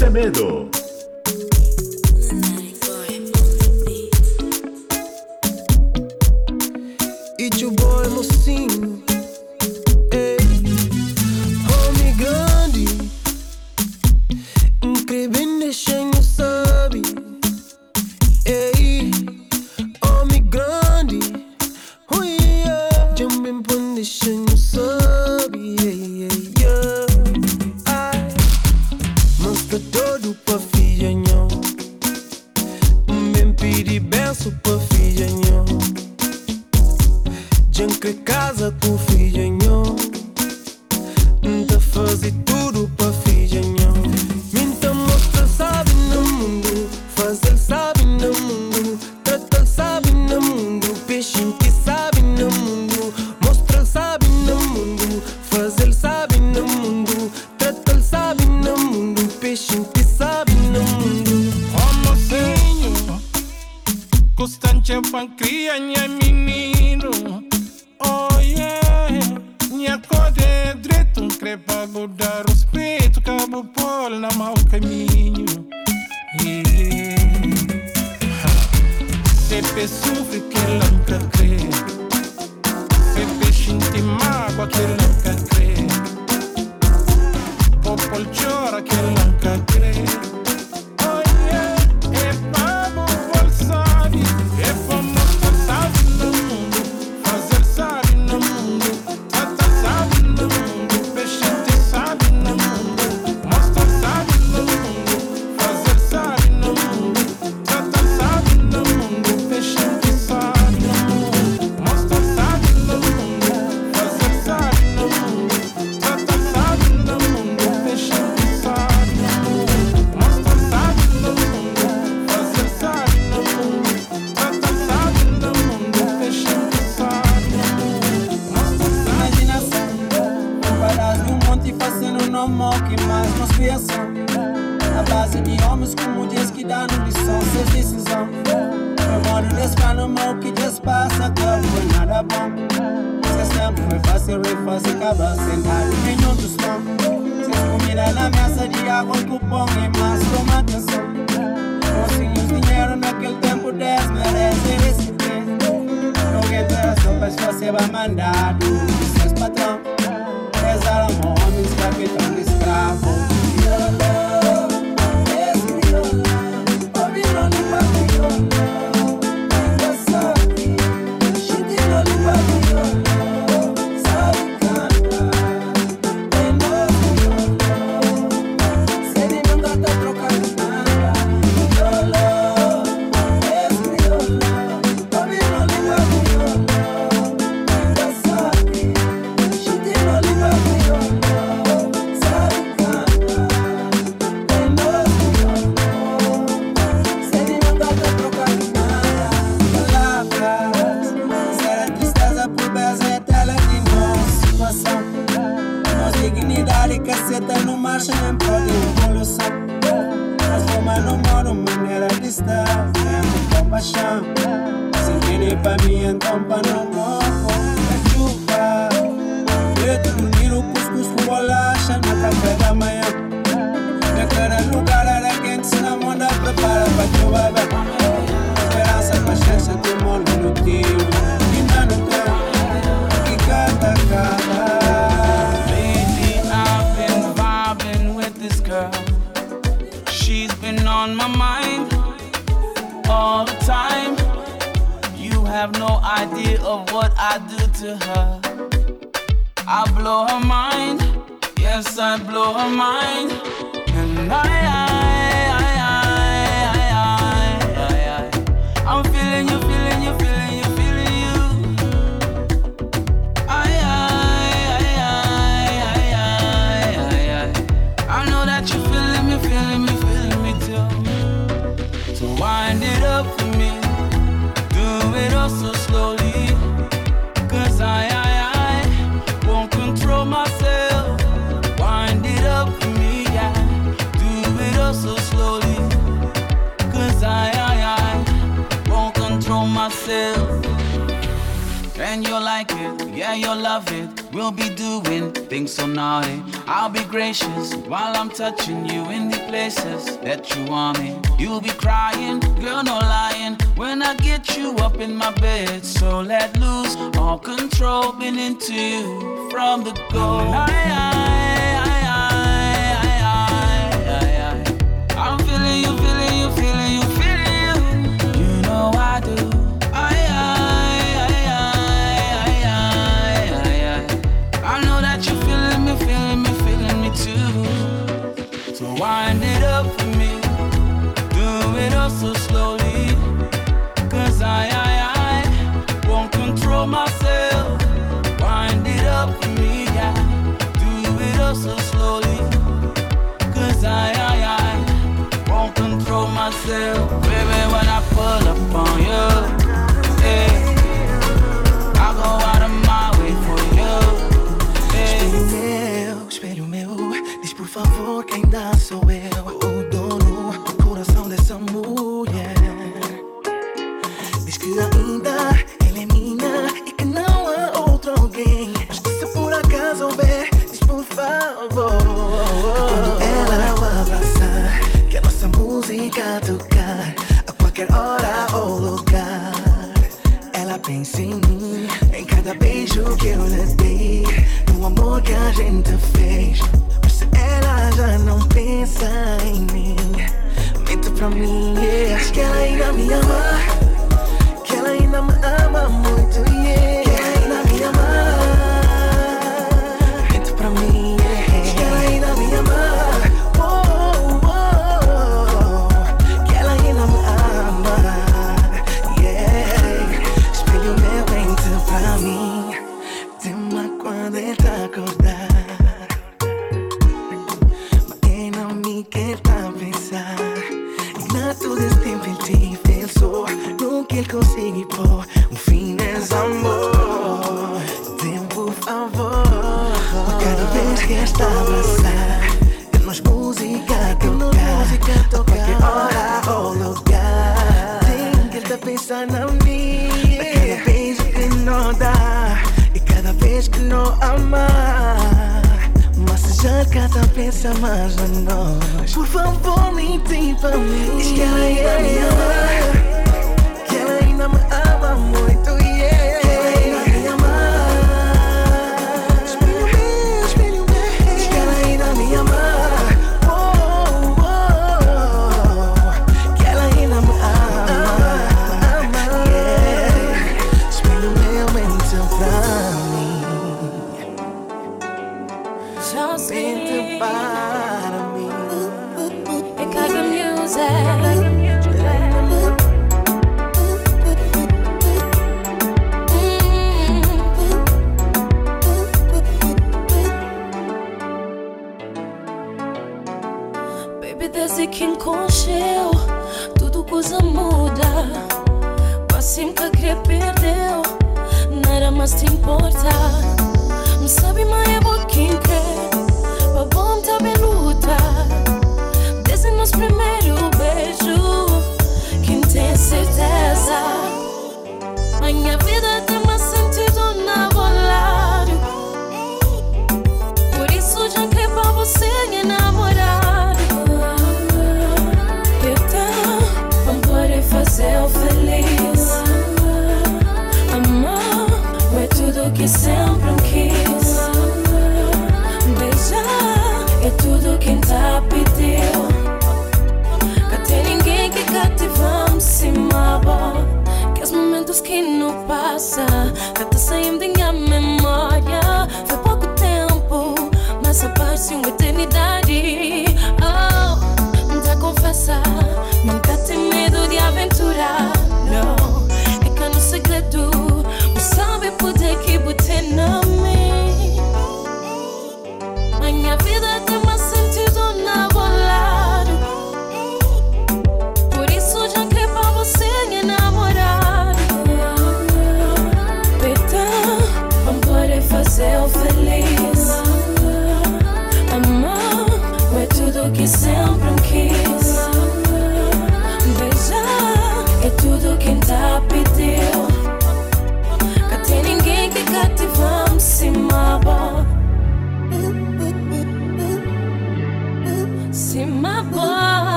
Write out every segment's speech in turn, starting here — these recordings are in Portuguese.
Semedo. Kita nu marcha em prol de evolução As formas não moram maneira de estar Vem com paixão Se entende pra mim então pra não novo É chuva Preto no nilo, cuscuz com bolacha No café da manhã De cada lugar prepara paciência, no tiro idea of what I do to her. I blow her mind, yes, I blow her mind. And I, I, I, I, I, I, I, I I'm feeling you. yeah, you'll love it. We'll be doing things so naughty. I'll be gracious while I'm touching you in the places that you want me. You'll be crying, girl, no lying, when I get you up in my bed. So let loose all control, been into you from the go. I,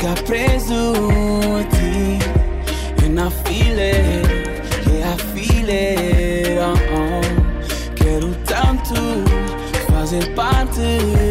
ficar preso a ti. And I feel it, yeah, Quero tanto fazer parte.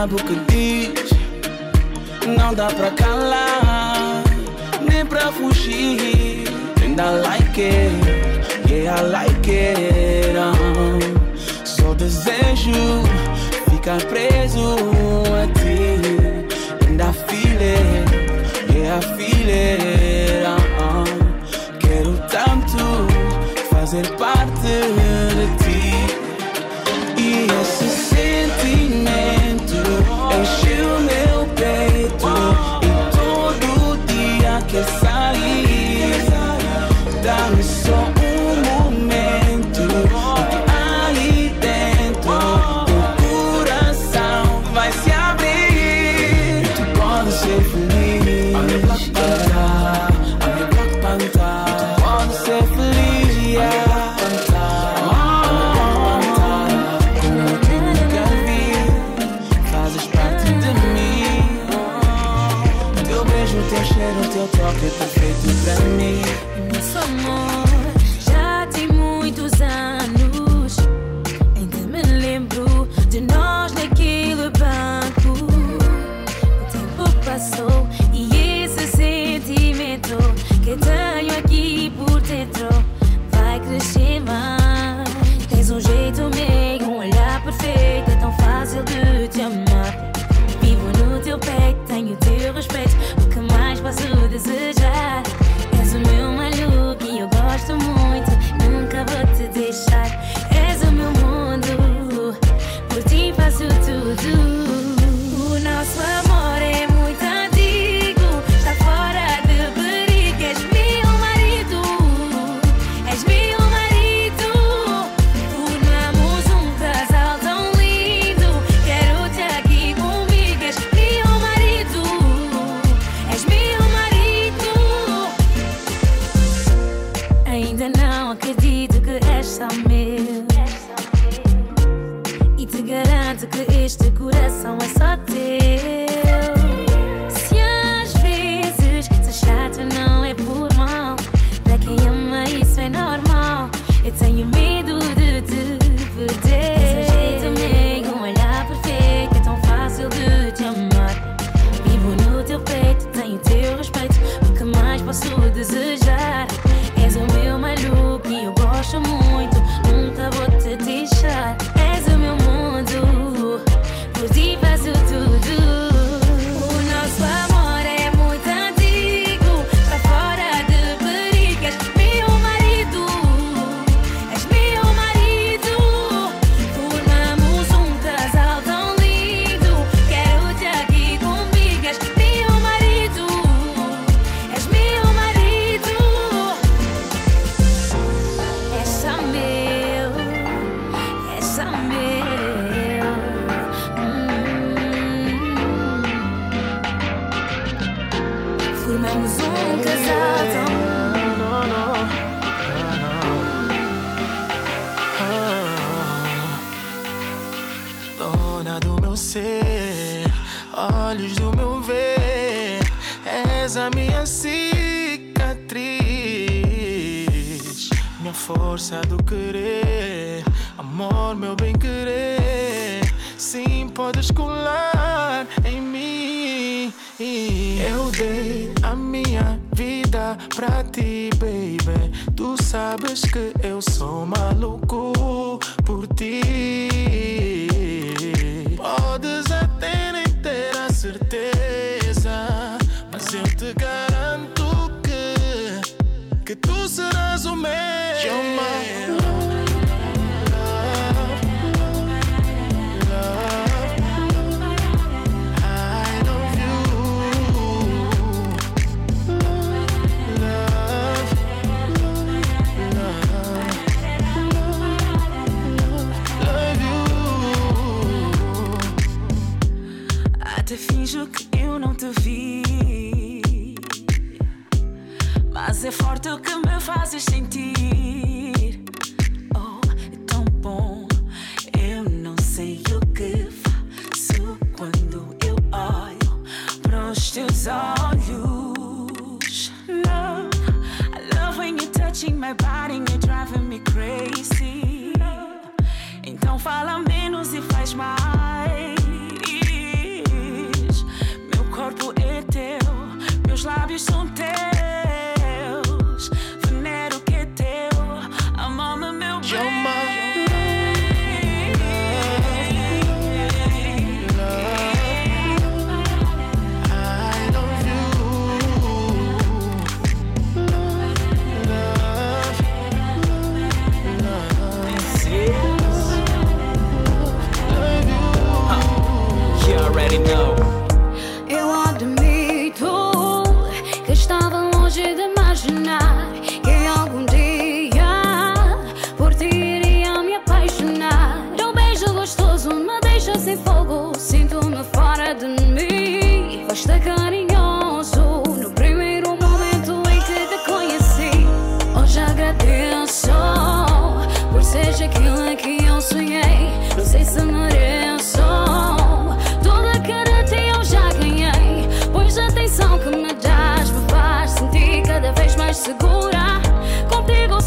sabe o que diz. Não dá pra calar, nem pra fugir. ainda like it, yeah, I like it. Uh -huh. Só desejo ficar preso até away from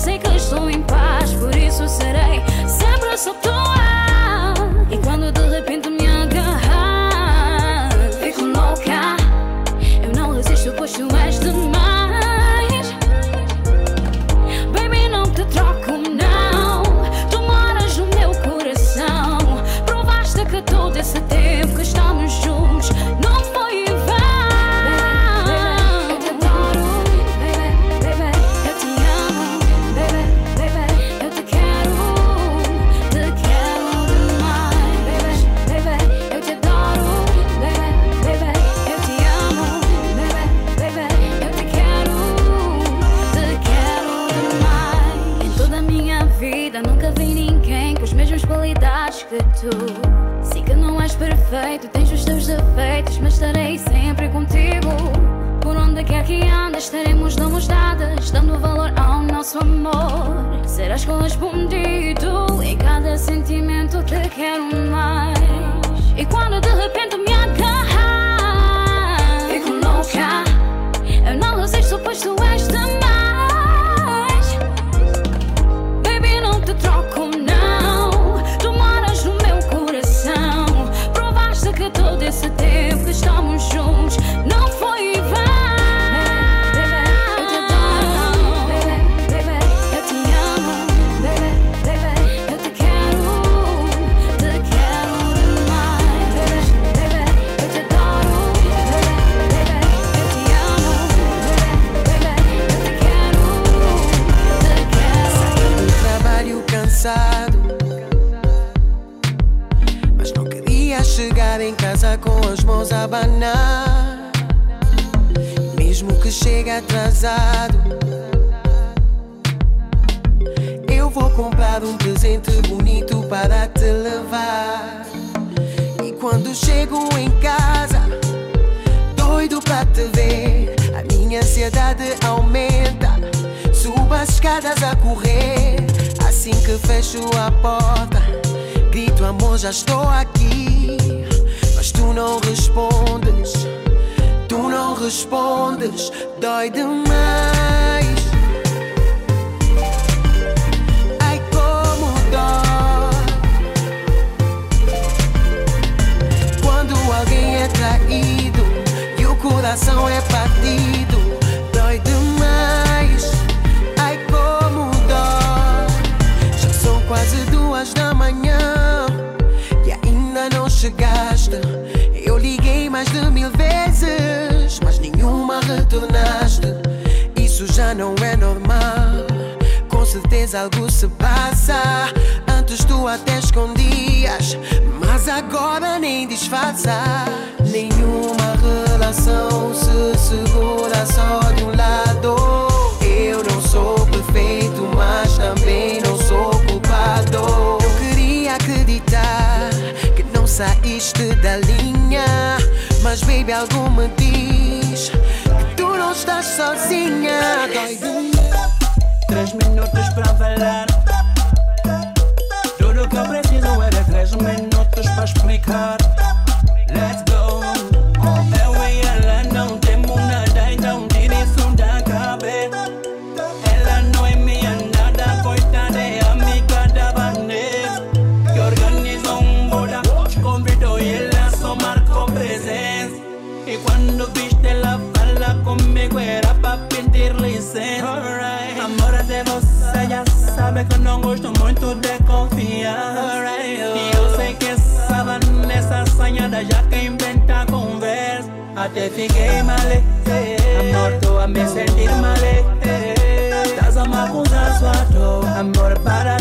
sei que estou em paz, por isso serei sempre essa. nosso amor. Serás correspondido em cada sentimento te quero mais. E quando de repente me agarras fico louca. Eu não resisto pois tu és demais. Baby não te troco não. Tu moras no meu coração. Provaste que todo esse tempo que estamos juntos estradas a correr. Assim que fecho a porta, grito amor, já estou aqui. Mas tu não respondes, tu não respondes, dói demais. Ai como dói. Quando alguém é traído e o coração é partido. quase duas da manhã e ainda não chegaste. Eu liguei mais de mil vezes, mas nenhuma retornaste. Isso já não é normal. Com certeza algo se passa. Antes tu até escondias, mas agora nem disfarça. Nenhuma relação se segura só de um lado. Eu não sou perfeito, mas também saíste da linha, mas baby, algo me diz que tu não estás sozinha. Dói Três minutos pra falar. Tudo que eu preciso era três minutos pra explicar. Let's conversa. Até fiquei mal, amor, tô a me sentir mal. Estás a me acusar só à toa, amor, para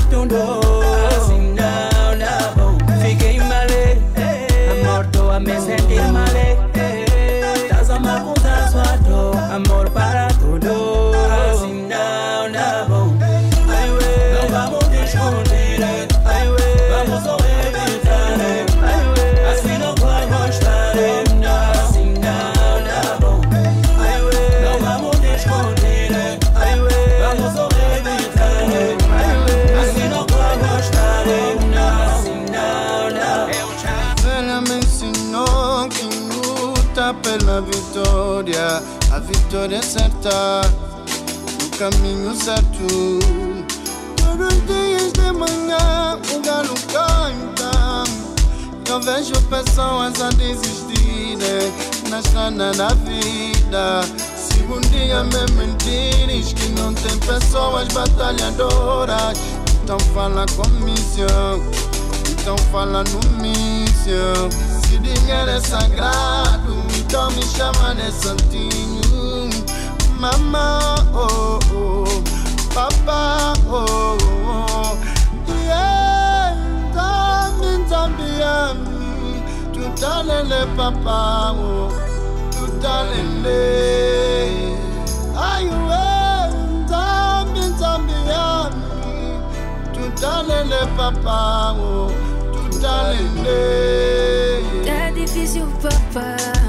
no caminho certo. Todos os dias de manhã o galo canta. Eu vejo pessoas a desistirem na estrada da vida. Se um dia me mentires que não tem pessoas batalhadoras, então fala com missão. Então fala no míssil Se dinheiro é sagrado Então me chama de santinho Mamá, oh, oh Papá, oh, oh Yeah, Zambin, Zambiami Tutalele, papá, oh Tutalele Ai, ué, Zambin, Zambiami Tutalele, papá, oh Tutalele Tá difícil, papá. Quando vejo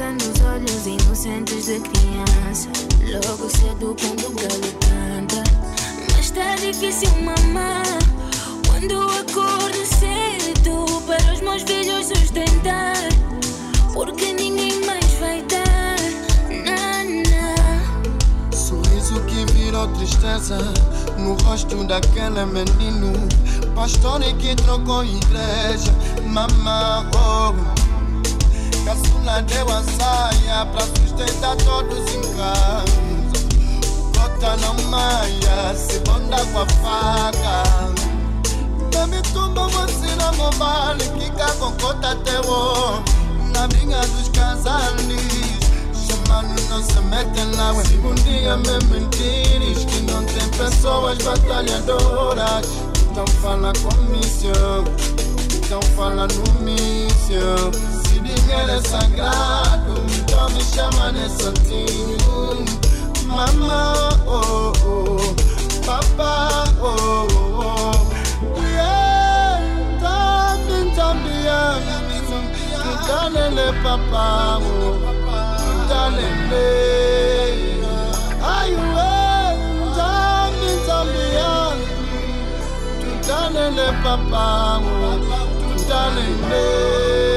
nos olhos inocentes de criança. Logo cedo, quando o galo canta. Mas tá difícil, mamá. Quando acordo cedo para os meus filhos sustentar. Porque ninguém mais vai dar. Nana. Sorriso que virou tristeza no rosto daquele menino. Pastor que trocou igreja, mamá, oh. Caçula deu a saia pra sustentar todos em casa. Cota não maia, se bonda com a faca. Baby, tumba você na mobile, fica com cota teu. Na briga dos casais. Chamando não se lá Se um dia me mentires Que não tem pessoas batalhadoras Então fala com missão Então fala no missão Se dinheiro é sagrado Então me chama de santinho Mamá, oh, oh Papá, oh, oh Yeah, também, também Tutalele, papá, oh Tutalele Ai, ué, Zambi, Zambian Tutalele, papá, oh Tutalele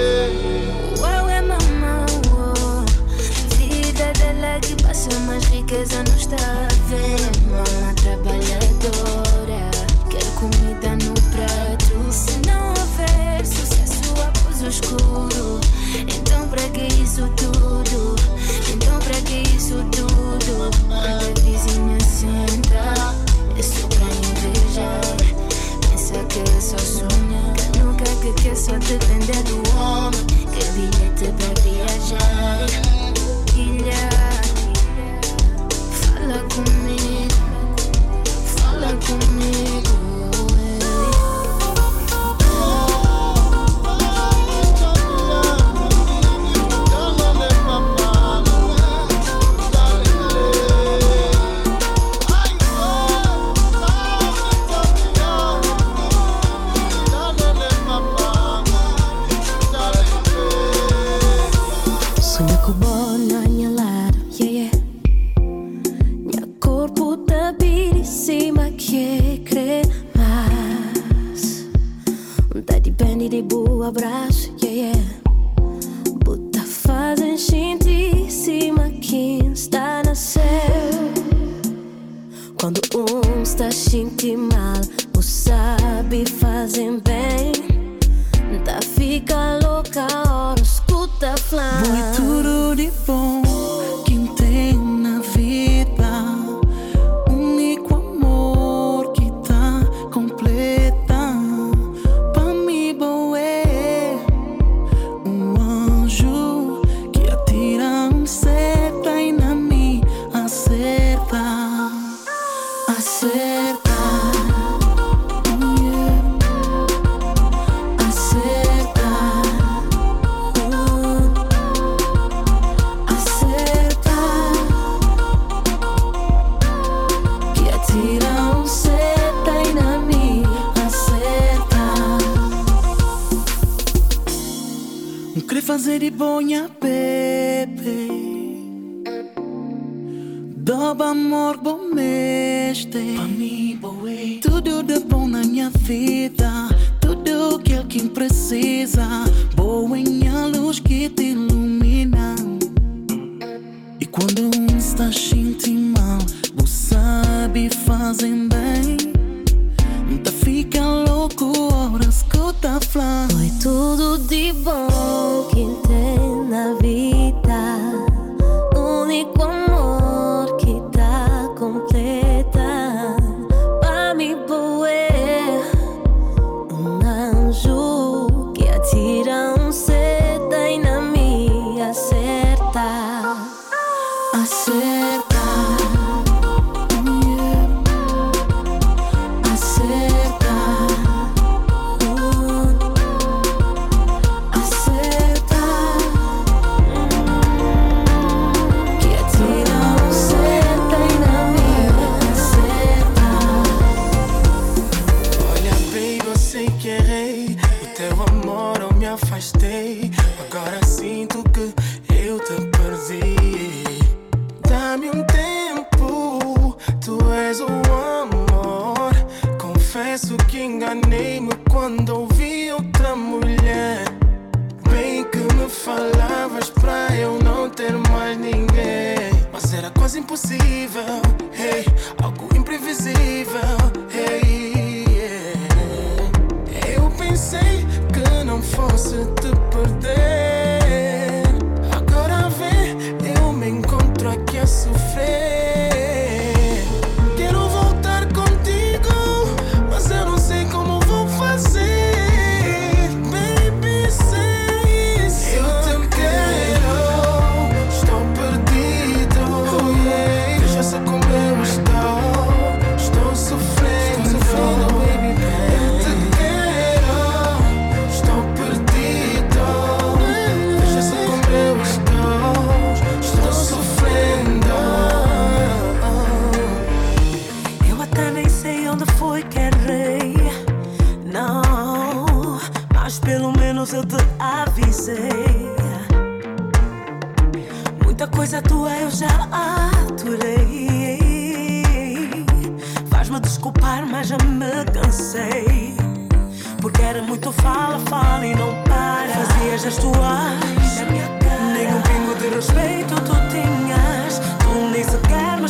riqueza não está a ver. Mama trabalhadora, quer comida no prato. Se não houver sucesso após o escuro, então pra que isso tudo? Então pra que isso tudo? Quando a vizinha senta, é só pra invejar. Pensa que é só sonhar, que nunca que quer só depender do homem. Que bilhete pra viajar, ilha. me. Depende de boa abraço, yeah, yeah. Bota fazem gente cima quem está na céu. Quando um está sentindo mal, o sabe fazem bem. Tá fica louca, hora escuta flama. Muito tudo de bom. Bonha bebê Doba amor bom meste Tudo de bom na minha vida. Tudo que alguém precisa un jour. Mas pelo menos eu te avisei. Muita coisa tua eu já aturei. Faz-me desculpar, mas já me cansei. Porque era muito fala, fala e não para. Fazias as tuas. Nenhum pingo de respeito tu tinhas. Tu nem sequer me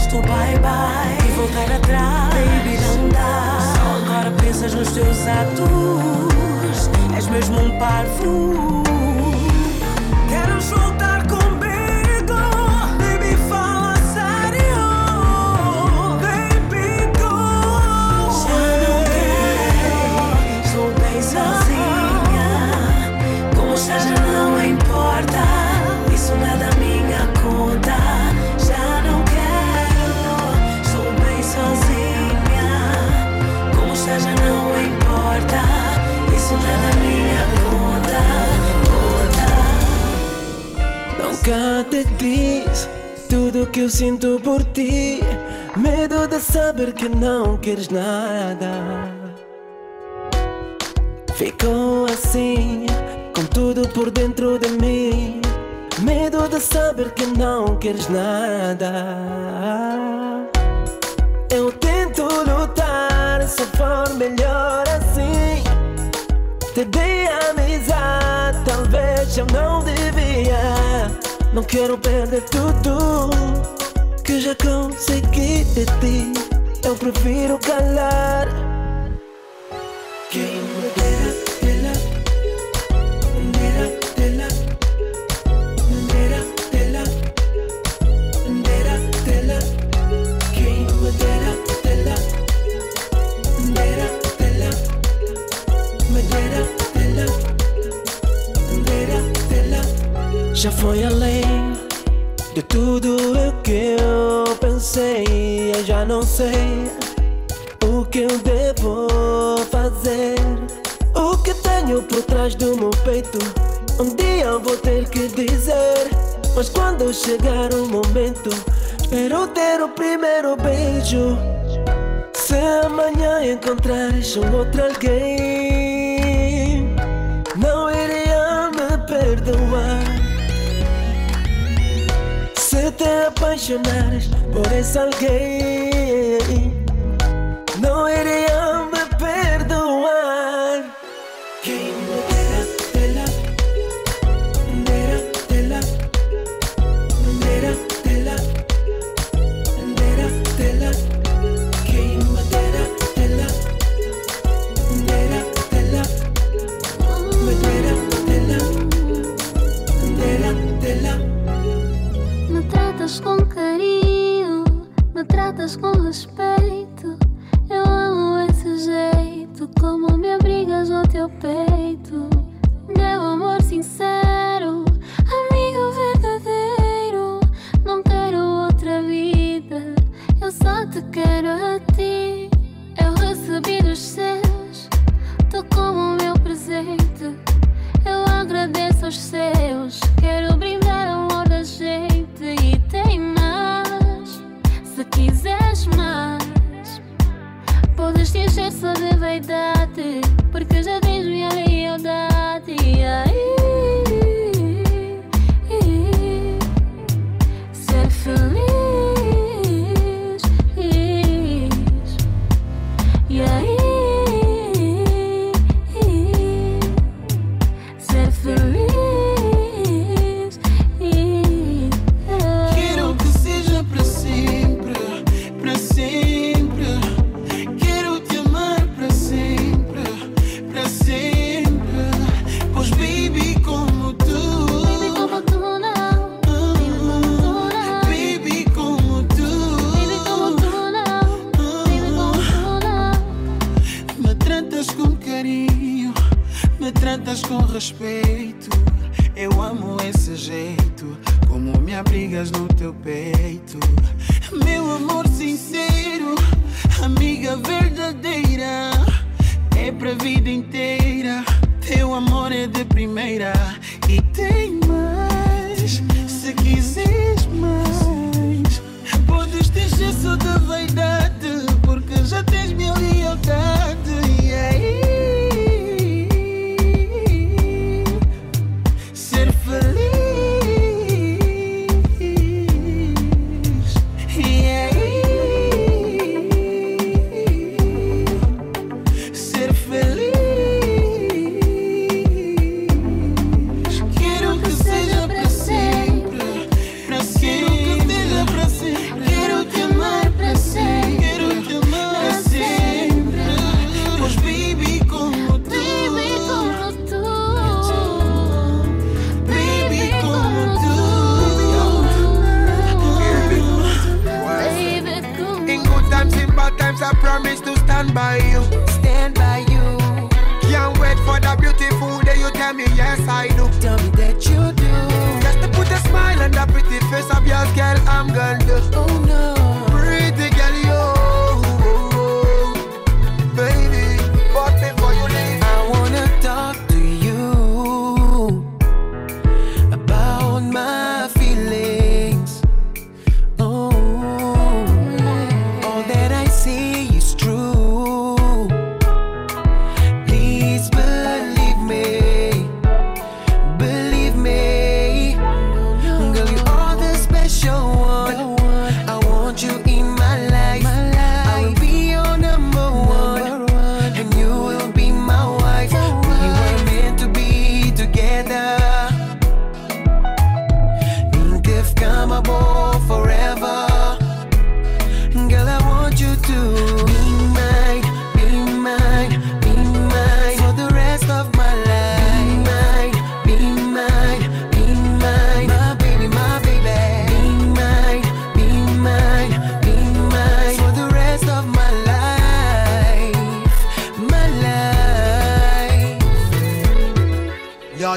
falaste o bye bye e voltar atrás, baby não dá. Só agora pensas nos teus atos, és mesmo um parvo. se minha conta, conta. Nunca te diz tudo que eu sinto por ti. Medo de saber que não queres nada. Ficou assim, com tudo por dentro de mim. Medo de saber que não queres nada. Eu tento lutar, só for melhor assim. Te dei amizade, talvez eu não devia. Não quero perder tudo que já consegui de ti. Eu prefiro calar. Quem já foi além de tudo o que eu pensei. Eu já não sei o que eu devo fazer. O que tenho por trás do meu peito. Um dia eu vou ter que dizer. Mas quando chegar o momento, espero ter o primeiro beijo. Se amanhã encontrares um outro alguém, não iria me perdoar. te apaixonares por essa alguém. Não irei open.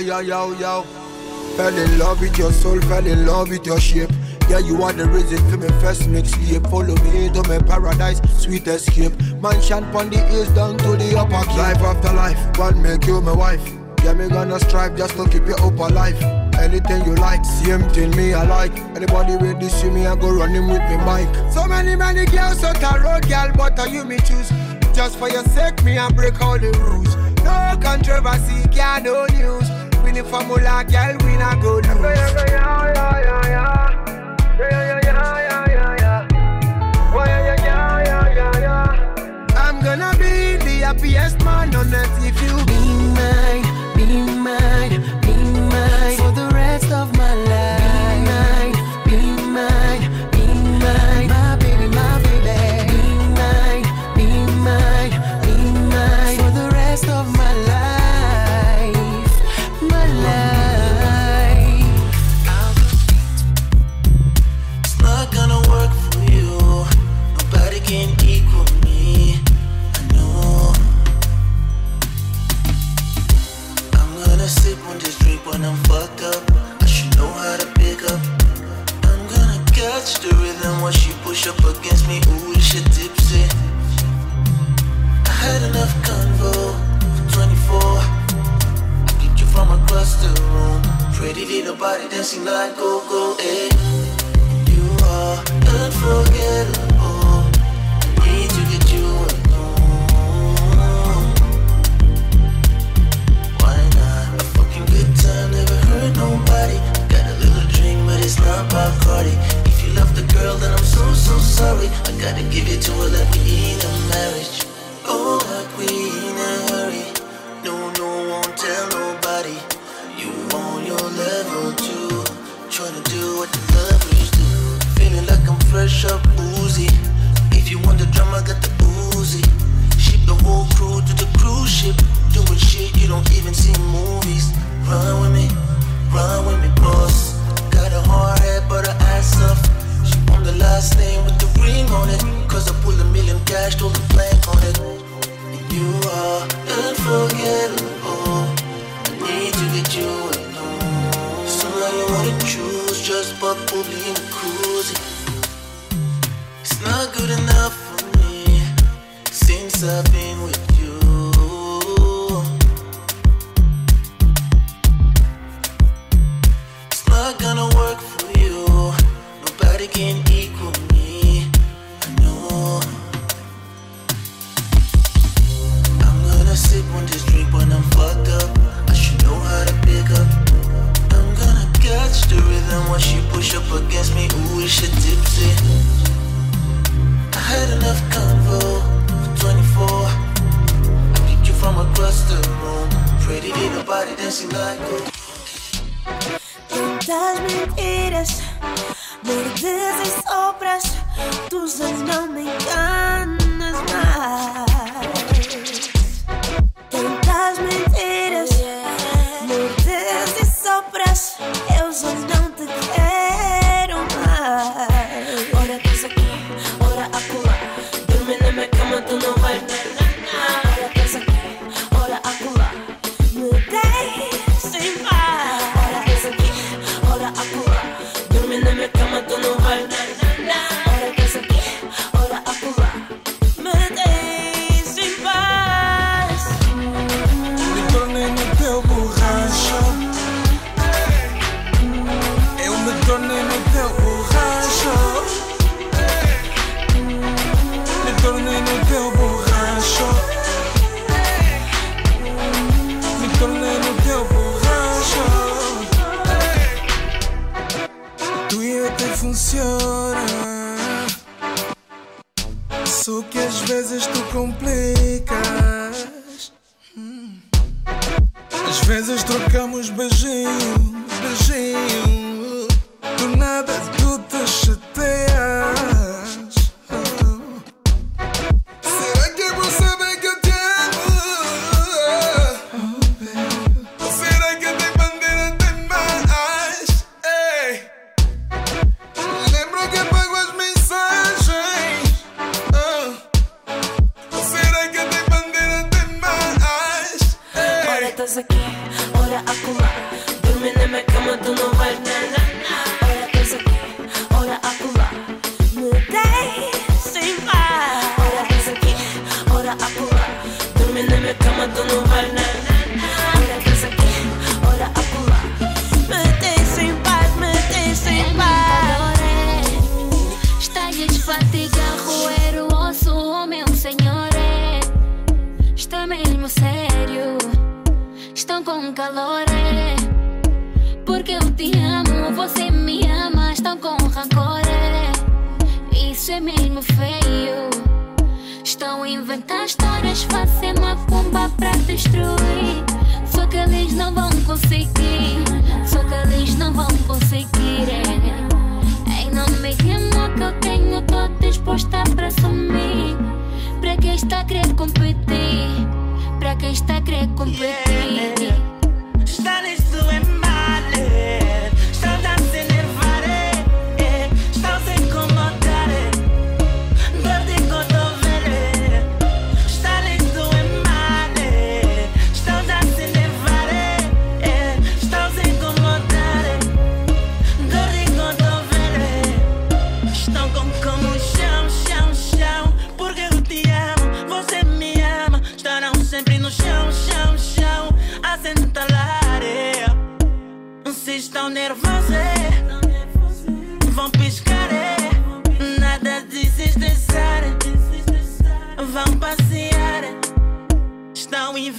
yo, yo, yo. Fell in love with your soul, fell in love with your shape. Yeah, you are the reason for me first mixtape. Follow me into my paradise, sweet escape. Mansion from the east down to the upper key. Life after life, one make you my wife. Yeah, me gonna strive just to keep you up alive. Anything you like, same thing me I like. Anybody with this see me, I go running with me mic. So many many girls on the road, girl, but are you me choose? Just for your sake, me I break all the rules. No controversy, girl, no news win the formula, girl, we not go lose. Yeah, yeah, yeah, yeah, yeah. Yeah, yeah, yeah, yeah, yeah. Yeah, yeah, yeah, yeah, yeah. I'm gonna be the happiest man on earth. push up against me, ooh, this shit tipsy. I had enough convo for 24. I get you from across the room. Pretty little body dancing like go go, eh. You are unforgettable. and numbing. Na cama tu não vai nada. Ora casa aqui, ora a pular. Me paz, me paz. Está a desfatigar, roer o osso, oh meu senhor. Está mesmo sério, estão com calor. Porque eu te amo, você me ama, estão com rancor. Isso é mesmo feio. Estão a inventar histórias, fazem macumba pra destruir. Só que eles não vão conseguir, só que eles não vão conseguir. é. Em nome de amor que eu tenho, tô disposta pra assumir. Pra quem está a querer competir, pra quem está a querer competir. Están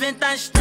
estão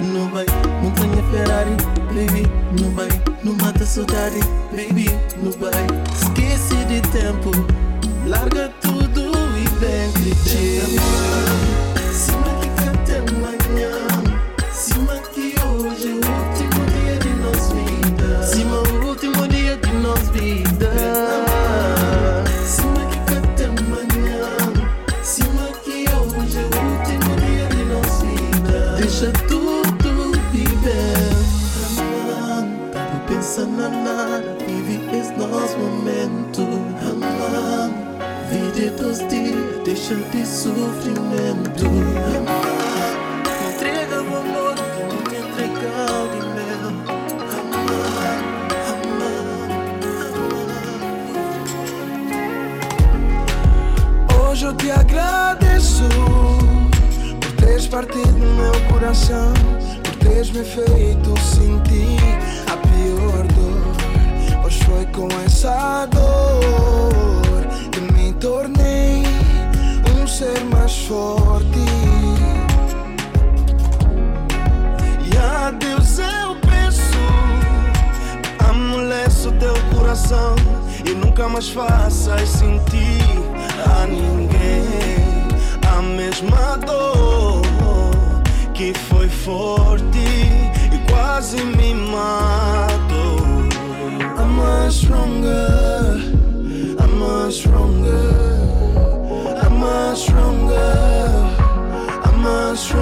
no vai, montanha Ferrari, baby. Não vai, não mata saudade, baby. Não vai, esquece de tempo. Larga tudo e vem gritar. Cima que canta amanhã. Cima que hoje é o último dia de nossa vida. Cima o último dia de nossa vida. Deixa de sofrimento. Entrega o amor que não te entregar de mel. Amando, Hoje eu te agradeço por teres partido meu coração, por teres me feito sentir a pior dor. Pois foi com essa dor que me tornei ser mais forte. E a Deus eu peço, amoleço teu coração e nunca mais faças sentir a ninguém a mesma dor que foi forte e quase me matou. much stronger. I'm much stronger. Much stronger. I'm much.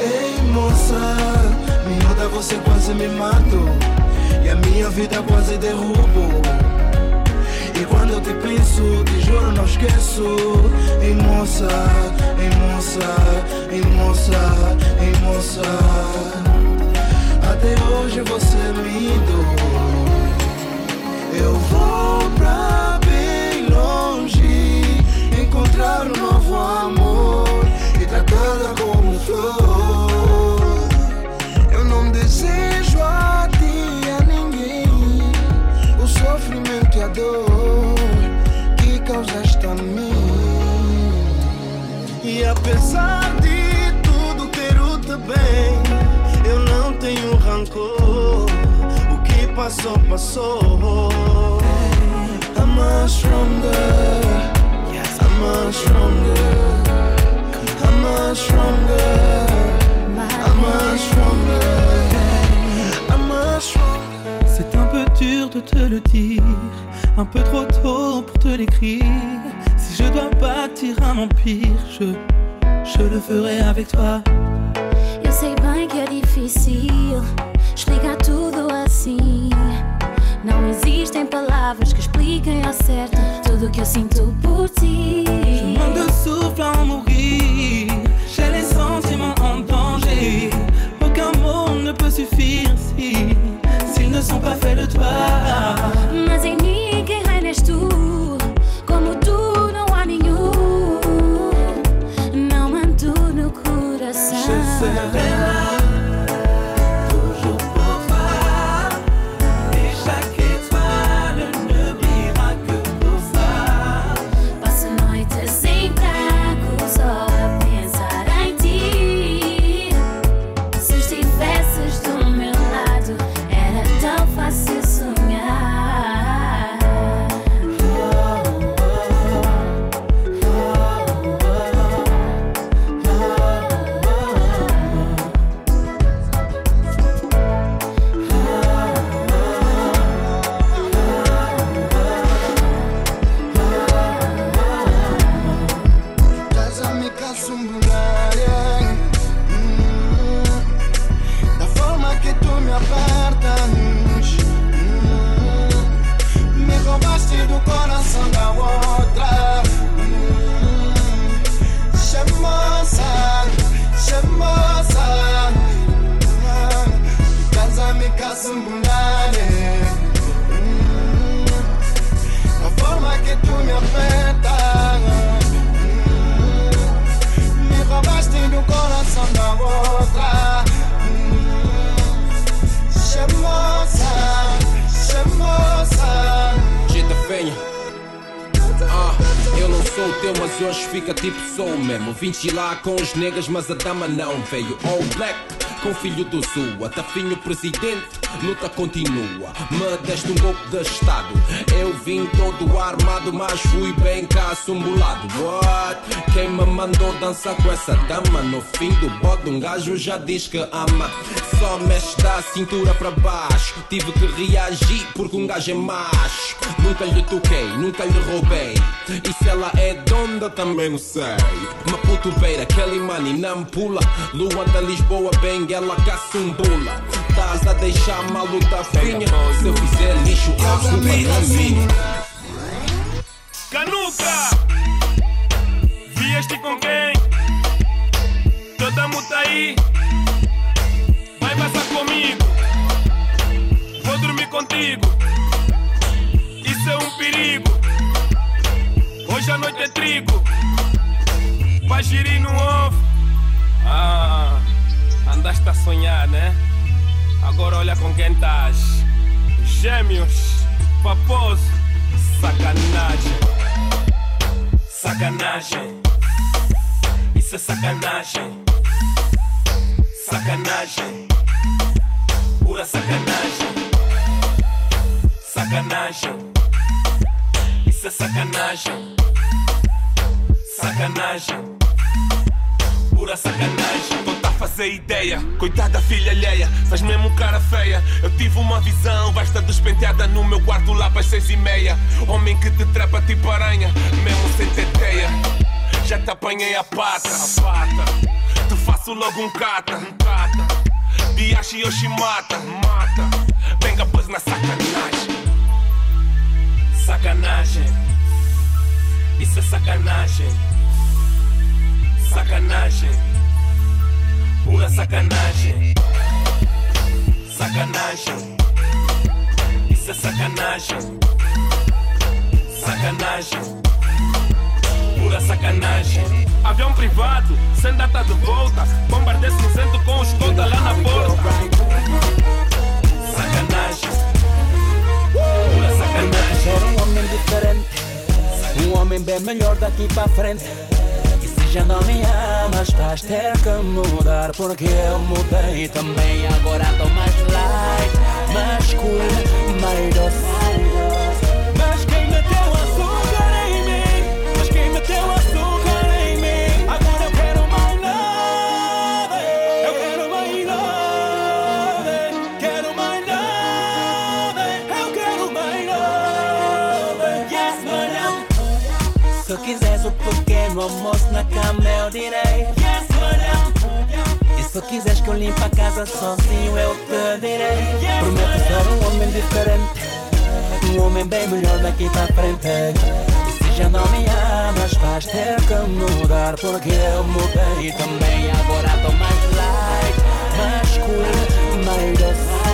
Ei, moça, miúda, você quase me matou. E a minha vida quase derrubou. E quando eu te penso, te juro, não esqueço. Ei, moça, ei, moça, ei, moça, ei, moça. Até hoje você me dói. Eu vou pra encontrar um novo amor e tratá-la como flor. Eu não desejo a ti a ninguém o sofrimento e a dor que causaste a mim. E apesar de tudo ter o teu bem, eu não tenho rancor. O que passou, passou. I'm much stronger. I'm much stronger. I'm much stronger. I'm much stronger. I'm much stronger. C'est un peu dur de te le dire, un peu trop tôt pour te l'écrire. Si je dois bâtir un empire, je, je le ferai avec toi. Eu sei bem que é difícil explicar tudo assim. Não existem palavras que expliquem ao certo tudo que eu sinto por ti. Je manque de souffle à mourir. J'ai les sentiments en danger. Aucun mot ne peut suffire si s'ils ne sont pas faits de toi. Mas em mim quem reina és tu. Vim lá com os negras, mas a dama não veio. All black, com filho do sul. Atafinho presidente, luta continua. Me deste um golpe de estado. Eu vim todo armado, mas fui bem caçumbulado. What? Quem me mandou dançar com essa dama? No fim do bode, um gajo já diz que ama. Só mexe da cintura para baixo. Tive que reagir porque um gajo é macho. Nunca lhe toquei, nunca lhe roubei. E se ela é donda, também não sei. Maputo Beira, Kelly Money, não pula. Lua da Lisboa, bem, ela caçumbula. Estás a deixar a maluta finha. Se eu fizer lixo, a culpa não é minha. Canuca! Vieste com quem? Toda muta aí. Vai passar comigo. Vou dormir contigo. Isso é um perigo. Hoje a noite é trigo. Vai girir no off. Ah, andaste a sonhar, né? Agora olha com quem estás. Gêmeos, paposo, sacanagem. Sacanagem. Isso é sacanagem. Sacanagem. Pura sacanagem. Sacanagem. Isso é sacanagem. Sacanagem. Pura sacanagem. Tô fazendo faz a ideia. Coitada filha alheia, faz mesmo cara feia. Eu tive uma visão, vai estar despenteada no meu quarto lá para seis e meia. Homem que te trepa tipo aranha, mesmo sem teteia. Já te apanhei a pata, a pata. Te faço logo um cata, um cata. Diashi Yoshimata, mata. Venga pois na sacanagem. Sacanagem. Isso é sacanagem. Sacanagem. Sacanagem. Sacanagem. Isso é sacanagem. Sacanagem. Pura sacanagem. Avião privado, sem data de volta. Bombardeio cinzento com os lá na porta. Sacanagem. Pura sacanagem. Ser um homem diferente, um homem bem melhor daqui para frente. E se já amas, vais ter que mudar. Porque eu mudei também. Agora tô mais light, mais cool, mais doce. Almoço na cama eu direi Yes, madam. E se quiseres que eu limpe a casa sozinho eu te direi. Prometo ser um homem diferente Um homem bem melhor daqui para frente. E já não me amas vais ter que mudar Porque eu mudei também. Agora tô mais light, mais cool, mais doce